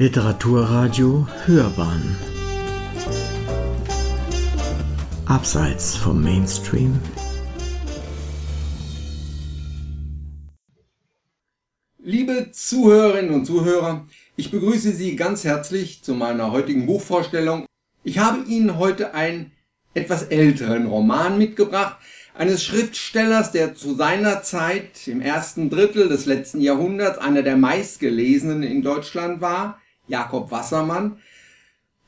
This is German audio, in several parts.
Literaturradio Hörbahn. Abseits vom Mainstream. Liebe Zuhörerinnen und Zuhörer, ich begrüße Sie ganz herzlich zu meiner heutigen Buchvorstellung. Ich habe Ihnen heute einen etwas älteren Roman mitgebracht, eines Schriftstellers, der zu seiner Zeit im ersten Drittel des letzten Jahrhunderts einer der meistgelesenen in Deutschland war, Jakob Wassermann,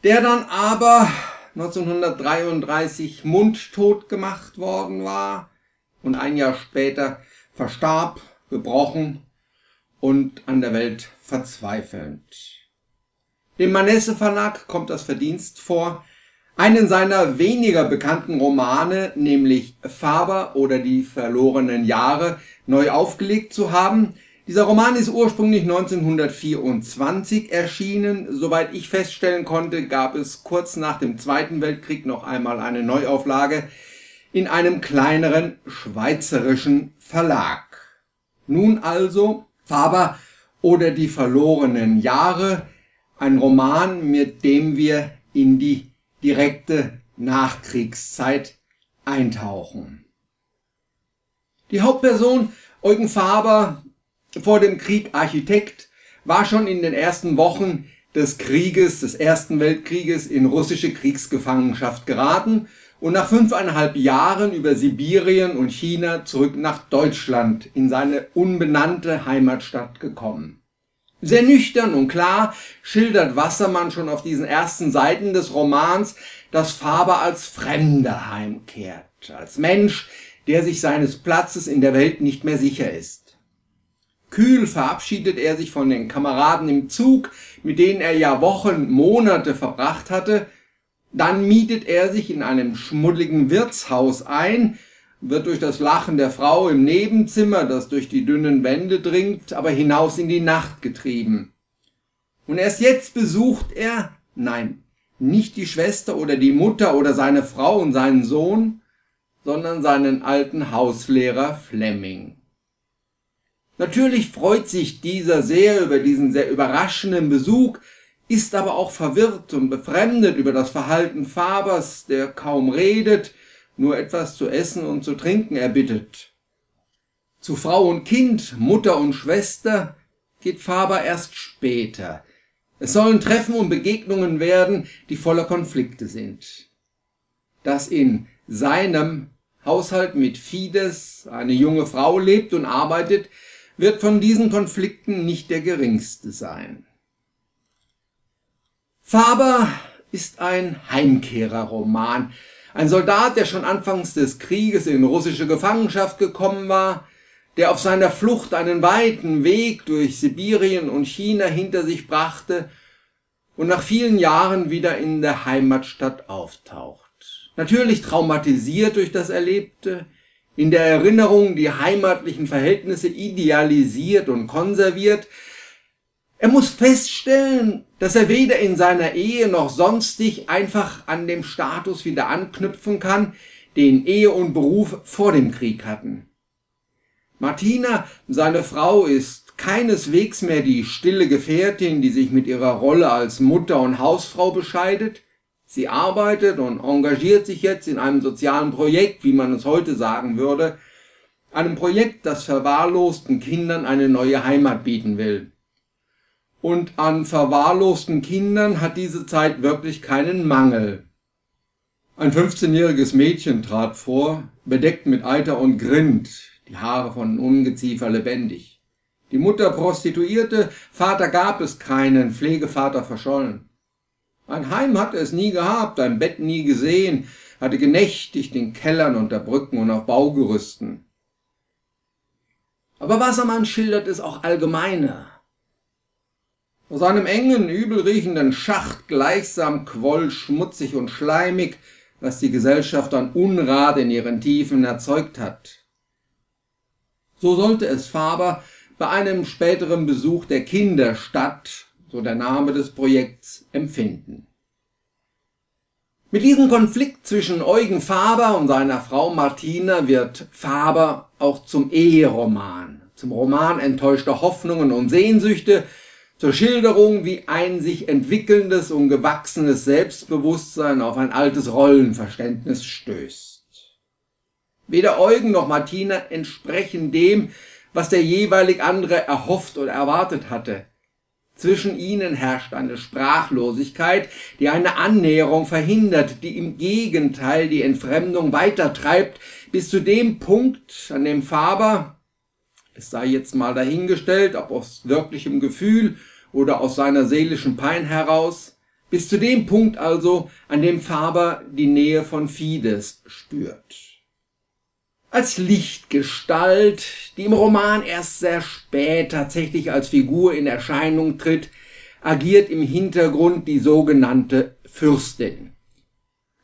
der dann aber 1933 mundtot gemacht worden war und ein Jahr später verstarb, gebrochen und an der Welt verzweifelnd. Dem Manesse Verlag kommt das Verdienst vor, einen seiner weniger bekannten Romane, nämlich Faber oder die verlorenen Jahre, neu aufgelegt zu haben. Dieser Roman ist ursprünglich 1924 erschienen. Soweit ich feststellen konnte, gab es kurz nach dem Zweiten Weltkrieg noch einmal eine Neuauflage in einem kleineren schweizerischen Verlag. Nun also Faber oder die verlorenen Jahre, ein Roman, mit dem wir in die direkte Nachkriegszeit eintauchen. Die Hauptperson Eugen Faber, vor dem Krieg Architekt, war schon in den ersten Wochen des Krieges, des Ersten Weltkrieges in russische Kriegsgefangenschaft geraten und nach fünfeinhalb Jahren über Sibirien und China zurück nach Deutschland in seine unbenannte Heimatstadt gekommen. Sehr nüchtern und klar schildert Wassermann schon auf diesen ersten Seiten des Romans, dass Faber als Fremder heimkehrt, als Mensch, der sich seines Platzes in der Welt nicht mehr sicher ist. Kühl verabschiedet er sich von den Kameraden im Zug, mit denen er ja Wochen, Monate verbracht hatte, dann mietet er sich in einem schmuddeligen Wirtshaus ein, wird durch das Lachen der Frau im Nebenzimmer, das durch die dünnen Wände dringt, aber hinaus in die Nacht getrieben. Und erst jetzt besucht er, nein, nicht die Schwester oder die Mutter oder seine Frau und seinen Sohn, sondern seinen alten Hauslehrer Fleming. Natürlich freut sich dieser sehr über diesen sehr überraschenden Besuch, ist aber auch verwirrt und befremdet über das Verhalten Fabers, der kaum redet, nur etwas zu essen und zu trinken erbittet. Zu Frau und Kind, Mutter und Schwester geht Faber erst später. Es sollen Treffen und Begegnungen werden, die voller Konflikte sind. Dass in seinem Haushalt mit Fides eine junge Frau lebt und arbeitet, wird von diesen Konflikten nicht der geringste sein. Faber ist ein Heimkehrerroman, ein Soldat, der schon anfangs des Krieges in russische Gefangenschaft gekommen war, der auf seiner Flucht einen weiten Weg durch Sibirien und China hinter sich brachte und nach vielen Jahren wieder in der Heimatstadt auftaucht. Natürlich traumatisiert durch das Erlebte, in der Erinnerung die heimatlichen Verhältnisse idealisiert und konserviert, er muss feststellen, dass er weder in seiner Ehe noch sonstig einfach an dem Status wieder anknüpfen kann, den Ehe und Beruf vor dem Krieg hatten. Martina, seine Frau, ist keineswegs mehr die stille Gefährtin, die sich mit ihrer Rolle als Mutter und Hausfrau bescheidet. Sie arbeitet und engagiert sich jetzt in einem sozialen Projekt, wie man es heute sagen würde, einem Projekt, das verwahrlosten Kindern eine neue Heimat bieten will. Und an verwahrlosten Kindern hat diese Zeit wirklich keinen Mangel. Ein 15-jähriges Mädchen trat vor, bedeckt mit Eiter und Grind, die Haare von Ungeziefer lebendig. Die Mutter Prostituierte, Vater gab es keinen, Pflegevater verschollen. Ein Heim hatte es nie gehabt, ein Bett nie gesehen, hatte genächtigt in Kellern unter Brücken und auf Baugerüsten. Aber Wassermann schildert es auch allgemeiner. Aus einem engen, übelriechenden Schacht gleichsam quoll schmutzig und schleimig, was die Gesellschaft an Unrat in ihren Tiefen erzeugt hat. So sollte es Faber bei einem späteren Besuch der Kinderstadt, so der Name des Projekts, empfinden. Mit diesem Konflikt zwischen Eugen Faber und seiner Frau Martina wird Faber auch zum Eheroman, zum Roman enttäuschter Hoffnungen und Sehnsüchte, zur Schilderung, wie ein sich entwickelndes und gewachsenes Selbstbewusstsein auf ein altes Rollenverständnis stößt. Weder Eugen noch Martina entsprechen dem, was der jeweilig andere erhofft oder erwartet hatte. Zwischen ihnen herrscht eine Sprachlosigkeit, die eine Annäherung verhindert, die im Gegenteil die Entfremdung weitertreibt, bis zu dem Punkt, an dem Faber, es sei jetzt mal dahingestellt, ob aus wirklichem Gefühl oder aus seiner seelischen Pein heraus, bis zu dem Punkt also, an dem Faber die Nähe von Fides spürt. Als Lichtgestalt, die im Roman erst sehr spät tatsächlich als Figur in Erscheinung tritt, agiert im Hintergrund die sogenannte Fürstin.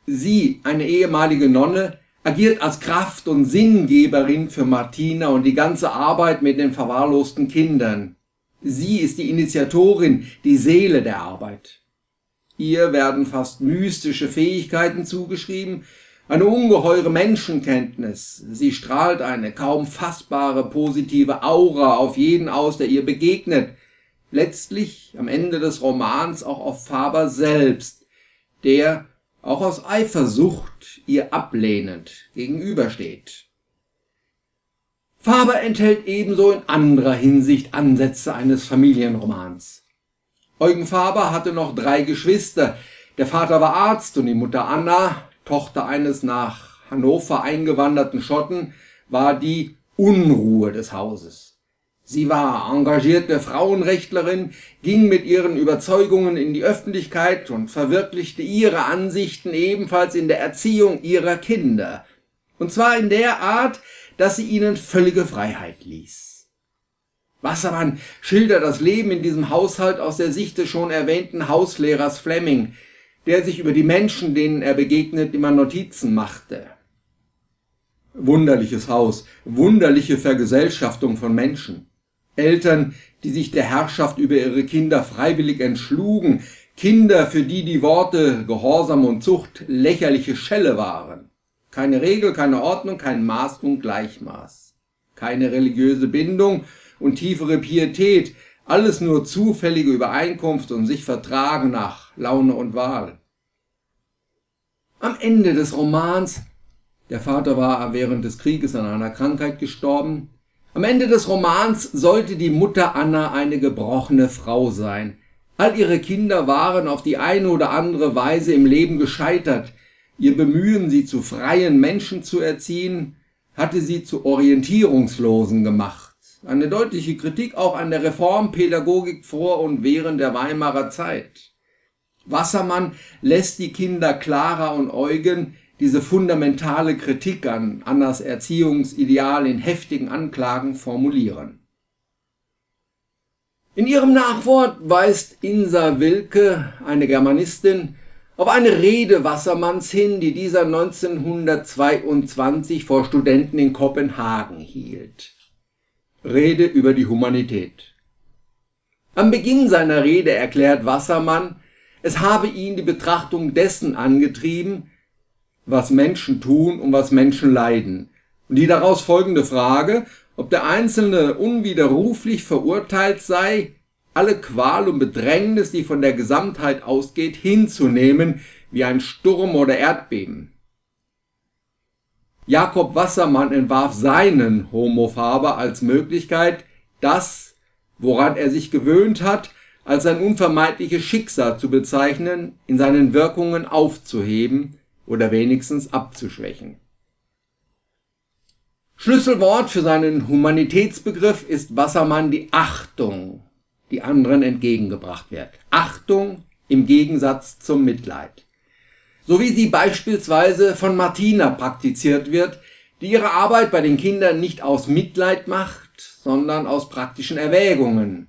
Sie, eine ehemalige Nonne, agiert als Kraft und Sinngeberin für Martina und die ganze Arbeit mit den verwahrlosten Kindern. Sie ist die Initiatorin, die Seele der Arbeit. Ihr werden fast mystische Fähigkeiten zugeschrieben, eine ungeheure Menschenkenntnis. Sie strahlt eine kaum fassbare positive Aura auf jeden aus, der ihr begegnet. Letztlich am Ende des Romans auch auf Faber selbst, der auch aus Eifersucht ihr ablehnend gegenübersteht. Faber enthält ebenso in anderer Hinsicht Ansätze eines Familienromans. Eugen Faber hatte noch drei Geschwister. Der Vater war Arzt und die Mutter Anna, Tochter eines nach Hannover eingewanderten Schotten, war die Unruhe des Hauses. Sie war engagierte Frauenrechtlerin, ging mit ihren Überzeugungen in die Öffentlichkeit und verwirklichte ihre Ansichten ebenfalls in der Erziehung ihrer Kinder. Und zwar in der Art, dass sie ihnen völlige Freiheit ließ. Wassermann schildert das Leben in diesem Haushalt aus der Sicht des schon erwähnten Hauslehrers Fleming, der sich über die Menschen, denen er begegnet, immer Notizen machte. Wunderliches Haus, wunderliche Vergesellschaftung von Menschen. Eltern, die sich der Herrschaft über ihre Kinder freiwillig entschlugen, Kinder, für die die Worte Gehorsam und Zucht lächerliche Schelle waren. Keine Regel, keine Ordnung, kein Maß und Gleichmaß. Keine religiöse Bindung und tiefere Pietät, alles nur zufällige Übereinkunft und sich vertragen nach Laune und Wahl. Am Ende des Romans, der Vater war während des Krieges an einer Krankheit gestorben, am Ende des Romans sollte die Mutter Anna eine gebrochene Frau sein. All ihre Kinder waren auf die eine oder andere Weise im Leben gescheitert, Ihr Bemühen, sie zu freien Menschen zu erziehen, hatte sie zu Orientierungslosen gemacht. Eine deutliche Kritik auch an der Reformpädagogik vor und während der Weimarer Zeit. Wassermann lässt die Kinder Clara und Eugen diese fundamentale Kritik an Annas Erziehungsideal in heftigen Anklagen formulieren. In ihrem Nachwort weist Insa Wilke, eine Germanistin, auf eine Rede Wassermanns hin, die dieser 1922 vor Studenten in Kopenhagen hielt. Rede über die Humanität. Am Beginn seiner Rede erklärt Wassermann, es habe ihn die Betrachtung dessen angetrieben, was Menschen tun und was Menschen leiden. Und die daraus folgende Frage, ob der Einzelne unwiderruflich verurteilt sei, alle Qual und Bedrängnis, die von der Gesamtheit ausgeht, hinzunehmen, wie ein Sturm oder Erdbeben. Jakob Wassermann entwarf seinen Homo Faber als Möglichkeit, das, woran er sich gewöhnt hat, als ein unvermeidliches Schicksal zu bezeichnen, in seinen Wirkungen aufzuheben oder wenigstens abzuschwächen. Schlüsselwort für seinen Humanitätsbegriff ist Wassermann die Achtung die anderen entgegengebracht wird. Achtung im Gegensatz zum Mitleid. So wie sie beispielsweise von Martina praktiziert wird, die ihre Arbeit bei den Kindern nicht aus Mitleid macht, sondern aus praktischen Erwägungen.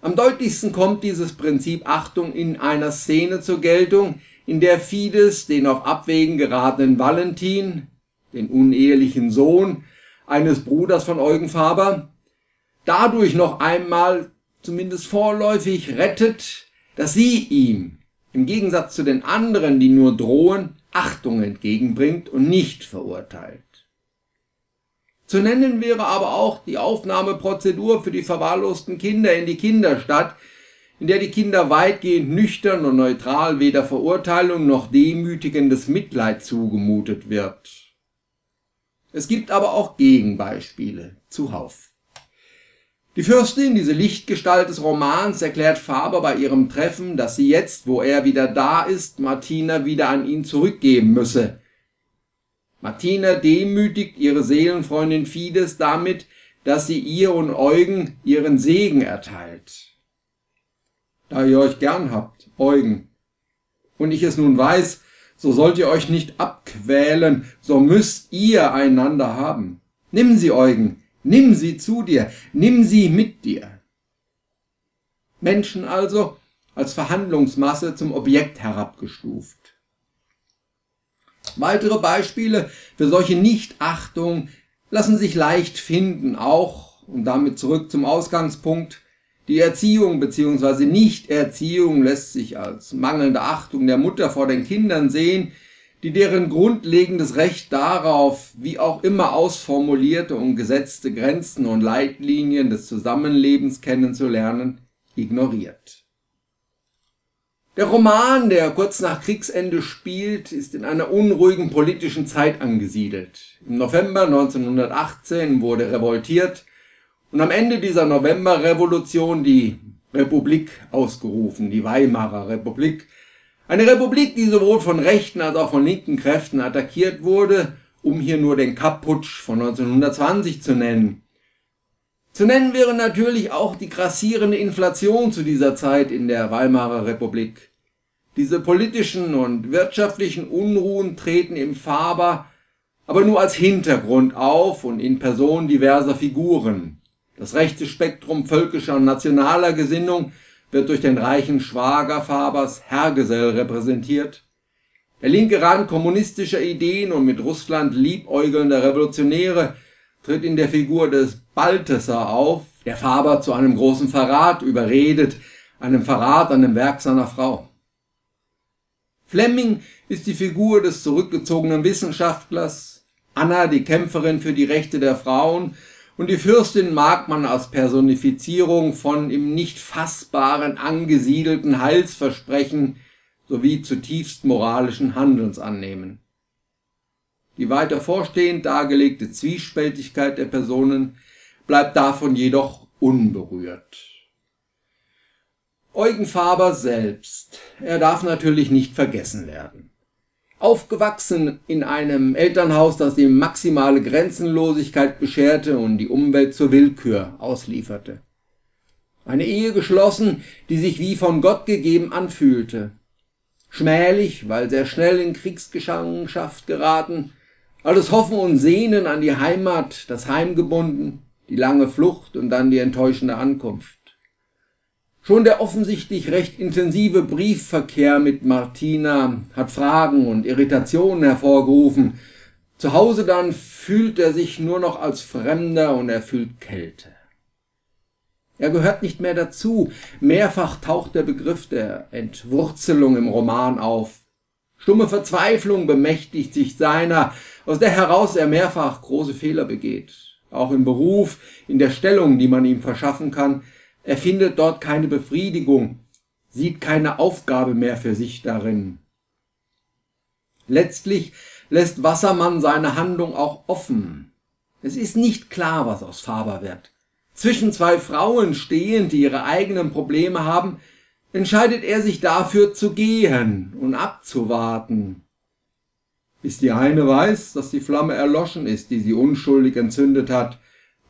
Am deutlichsten kommt dieses Prinzip Achtung in einer Szene zur Geltung, in der Fides den auf Abwägen geratenen Valentin, den unehelichen Sohn eines Bruders von Eugen Faber, dadurch noch einmal zumindest vorläufig rettet, dass sie ihm, im Gegensatz zu den anderen, die nur drohen, Achtung entgegenbringt und nicht verurteilt. Zu nennen wäre aber auch die Aufnahmeprozedur für die verwahrlosten Kinder in die Kinderstadt, in der die Kinder weitgehend nüchtern und neutral weder Verurteilung noch demütigendes Mitleid zugemutet wird. Es gibt aber auch Gegenbeispiele zuhauf. Die Fürstin, diese Lichtgestalt des Romans, erklärt Faber bei ihrem Treffen, dass sie jetzt, wo er wieder da ist, Martina wieder an ihn zurückgeben müsse. Martina demütigt ihre Seelenfreundin Fides damit, dass sie ihr und Eugen ihren Segen erteilt. Da ihr euch gern habt, Eugen, und ich es nun weiß, so sollt ihr euch nicht abquälen, so müsst ihr einander haben. Nimm sie, Eugen, nimm sie zu dir, nimm sie mit dir. Menschen also als Verhandlungsmasse zum Objekt herabgestuft. Weitere Beispiele für solche Nichtachtung lassen sich leicht finden, auch, und damit zurück zum Ausgangspunkt, die Erziehung bzw. Nichterziehung lässt sich als mangelnde Achtung der Mutter vor den Kindern sehen, die deren grundlegendes Recht darauf, wie auch immer ausformulierte und gesetzte Grenzen und Leitlinien des Zusammenlebens kennenzulernen, ignoriert. Der Roman, der kurz nach Kriegsende spielt, ist in einer unruhigen politischen Zeit angesiedelt. Im November 1918 wurde revoltiert und am Ende dieser Novemberrevolution die Republik ausgerufen, die Weimarer Republik. Eine Republik, die sowohl von rechten als auch von linken Kräften attackiert wurde, um hier nur den Kapputsch von 1920 zu nennen. Zu nennen wäre natürlich auch die grassierende Inflation zu dieser Zeit in der Weimarer Republik. Diese politischen und wirtschaftlichen Unruhen treten im Faber aber nur als Hintergrund auf und in Person diverser Figuren. Das rechte Spektrum völkischer und nationaler Gesinnung wird durch den reichen Schwager Fabers Herrgesell repräsentiert. Der linke Rand kommunistischer Ideen und mit Russland liebäugelnder Revolutionäre tritt in der Figur des Balthasar auf, der Faber zu einem großen Verrat überredet, einem Verrat an dem Werk seiner Frau. Fleming ist die Figur des zurückgezogenen Wissenschaftlers, Anna die Kämpferin für die Rechte der Frauen und die Fürstin mag man als Personifizierung von im nicht fassbaren angesiedelten Heilsversprechen sowie zutiefst moralischen Handelns annehmen. Die weiter vorstehend dargelegte Zwiespältigkeit der Personen bleibt davon jedoch unberührt. Eugen Faber selbst, er darf natürlich nicht vergessen werden. Aufgewachsen in einem Elternhaus, das ihm maximale Grenzenlosigkeit bescherte und die Umwelt zur Willkür auslieferte. Eine Ehe geschlossen, die sich wie von Gott gegeben anfühlte. Schmählich, weil sehr schnell in Kriegsgefangenschaft geraten, alles Hoffen und Sehnen an die Heimat, das Heim gebunden, die lange Flucht und dann die enttäuschende Ankunft. Schon der offensichtlich recht intensive Briefverkehr mit Martina hat Fragen und Irritationen hervorgerufen. Zu Hause dann fühlt er sich nur noch als Fremder und er fühlt Kälte. Er gehört nicht mehr dazu. Mehrfach taucht der Begriff der Entwurzelung im Roman auf. Stumme Verzweiflung bemächtigt sich seiner, aus der heraus er mehrfach große Fehler begeht. Auch im Beruf, in der Stellung, die man ihm verschaffen kann, er findet dort keine Befriedigung, sieht keine Aufgabe mehr für sich darin. Letztlich lässt Wassermann seine Handlung auch offen. Es ist nicht klar, was aus Faber wird. Zwischen zwei Frauen stehend, die ihre eigenen Probleme haben, entscheidet er sich dafür zu gehen und abzuwarten. Bis die eine weiß, dass die Flamme erloschen ist, die sie unschuldig entzündet hat,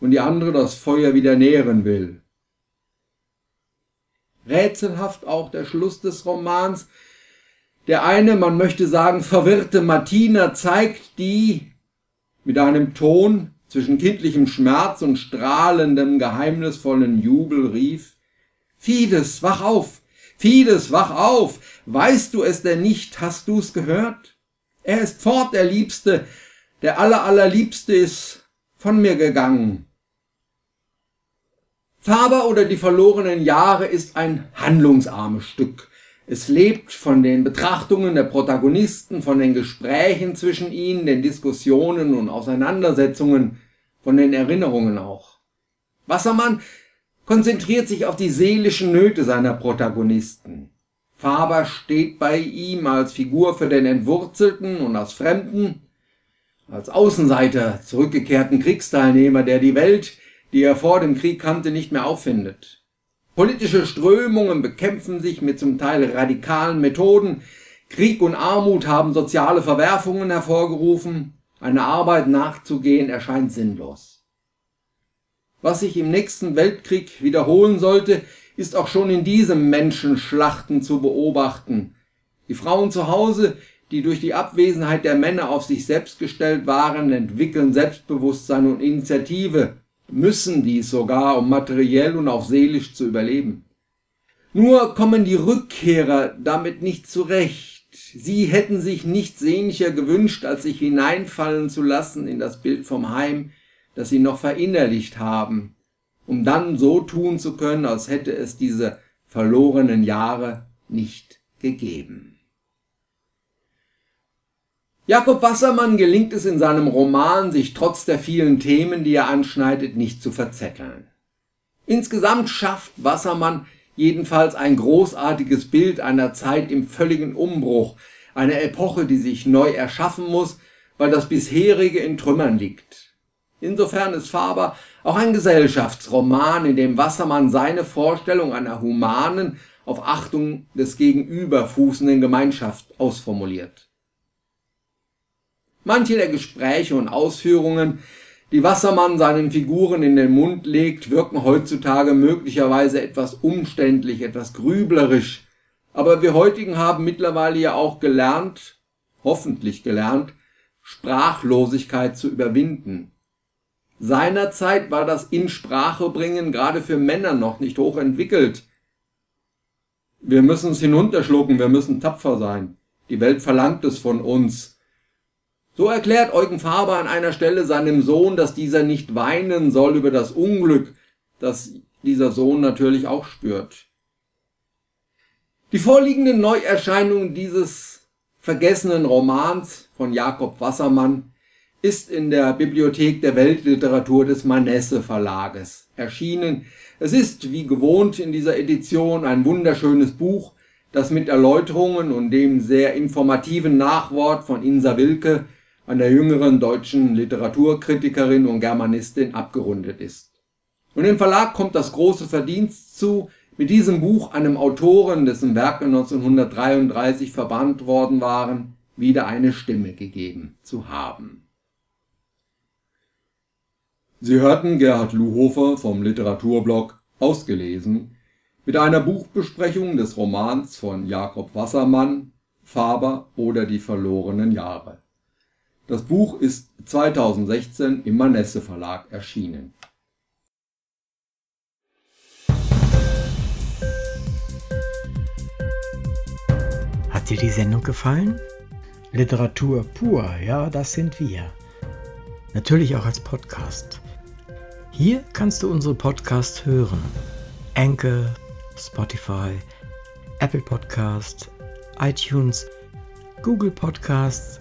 und die andere das Feuer wieder nähren will. Rätselhaft auch der Schluss des Romans. Der eine, man möchte sagen, verwirrte Martina zeigt die mit einem Ton zwischen kindlichem Schmerz und strahlendem, geheimnisvollen Jubel rief, Fides, wach auf! Fides, wach auf! Weißt du es denn nicht? Hast du's gehört? Er ist fort, der Liebste, der aller, allerliebste ist von mir gegangen. Faber oder die verlorenen Jahre ist ein handlungsarmes Stück. Es lebt von den Betrachtungen der Protagonisten, von den Gesprächen zwischen ihnen, den Diskussionen und Auseinandersetzungen, von den Erinnerungen auch. Wassermann konzentriert sich auf die seelischen Nöte seiner Protagonisten. Faber steht bei ihm als Figur für den Entwurzelten und als Fremden, als Außenseiter, zurückgekehrten Kriegsteilnehmer, der die Welt, die er vor dem Krieg kannte, nicht mehr auffindet. Politische Strömungen bekämpfen sich mit zum Teil radikalen Methoden. Krieg und Armut haben soziale Verwerfungen hervorgerufen. Eine Arbeit nachzugehen erscheint sinnlos. Was sich im nächsten Weltkrieg wiederholen sollte, ist auch schon in diesem Menschenschlachten zu beobachten. Die Frauen zu Hause, die durch die Abwesenheit der Männer auf sich selbst gestellt waren, entwickeln Selbstbewusstsein und Initiative, müssen dies sogar, um materiell und auch seelisch zu überleben. Nur kommen die Rückkehrer damit nicht zurecht. Sie hätten sich nichts sehnlicher gewünscht, als sich hineinfallen zu lassen in das Bild vom Heim, das sie noch verinnerlicht haben, um dann so tun zu können, als hätte es diese verlorenen Jahre nicht gegeben. Jakob Wassermann gelingt es in seinem Roman, sich trotz der vielen Themen, die er anschneidet, nicht zu verzetteln. Insgesamt schafft Wassermann jedenfalls ein großartiges Bild einer Zeit im völligen Umbruch, einer Epoche, die sich neu erschaffen muss, weil das bisherige in Trümmern liegt. Insofern ist Faber auch ein Gesellschaftsroman, in dem Wassermann seine Vorstellung einer humanen, auf Achtung des Gegenüber fußenden Gemeinschaft ausformuliert. Manche der Gespräche und Ausführungen, die Wassermann seinen Figuren in den Mund legt, wirken heutzutage möglicherweise etwas umständlich, etwas grüblerisch, aber wir heutigen haben mittlerweile ja auch gelernt, hoffentlich gelernt, Sprachlosigkeit zu überwinden. Seinerzeit war das in Sprache bringen gerade für Männer noch nicht hoch entwickelt. Wir müssen es hinunterschlucken, wir müssen tapfer sein. Die Welt verlangt es von uns. So erklärt Eugen Faber an einer Stelle seinem Sohn, dass dieser nicht weinen soll über das Unglück, das dieser Sohn natürlich auch spürt. Die vorliegenden Neuerscheinungen dieses vergessenen Romans von Jakob Wassermann ist in der Bibliothek der Weltliteratur des Manesse Verlages erschienen. Es ist, wie gewohnt in dieser Edition, ein wunderschönes Buch, das mit Erläuterungen und dem sehr informativen Nachwort von Insa Wilke einer jüngeren deutschen Literaturkritikerin und Germanistin abgerundet ist. Und dem Verlag kommt das große Verdienst zu, mit diesem Buch einem Autoren, dessen Werke 1933 verbannt worden waren, wieder eine Stimme gegeben zu haben. Sie hörten Gerhard Luhofer vom Literaturblog ausgelesen mit einer Buchbesprechung des Romans von Jakob Wassermann Faber oder die verlorenen Jahre. Das Buch ist 2016 im Manesse Verlag erschienen. Hat dir die Sendung gefallen? Literatur pur, ja, das sind wir. Natürlich auch als Podcast. Hier kannst du unsere Podcasts hören. Anchor, Spotify, Apple Podcast, iTunes, Google Podcasts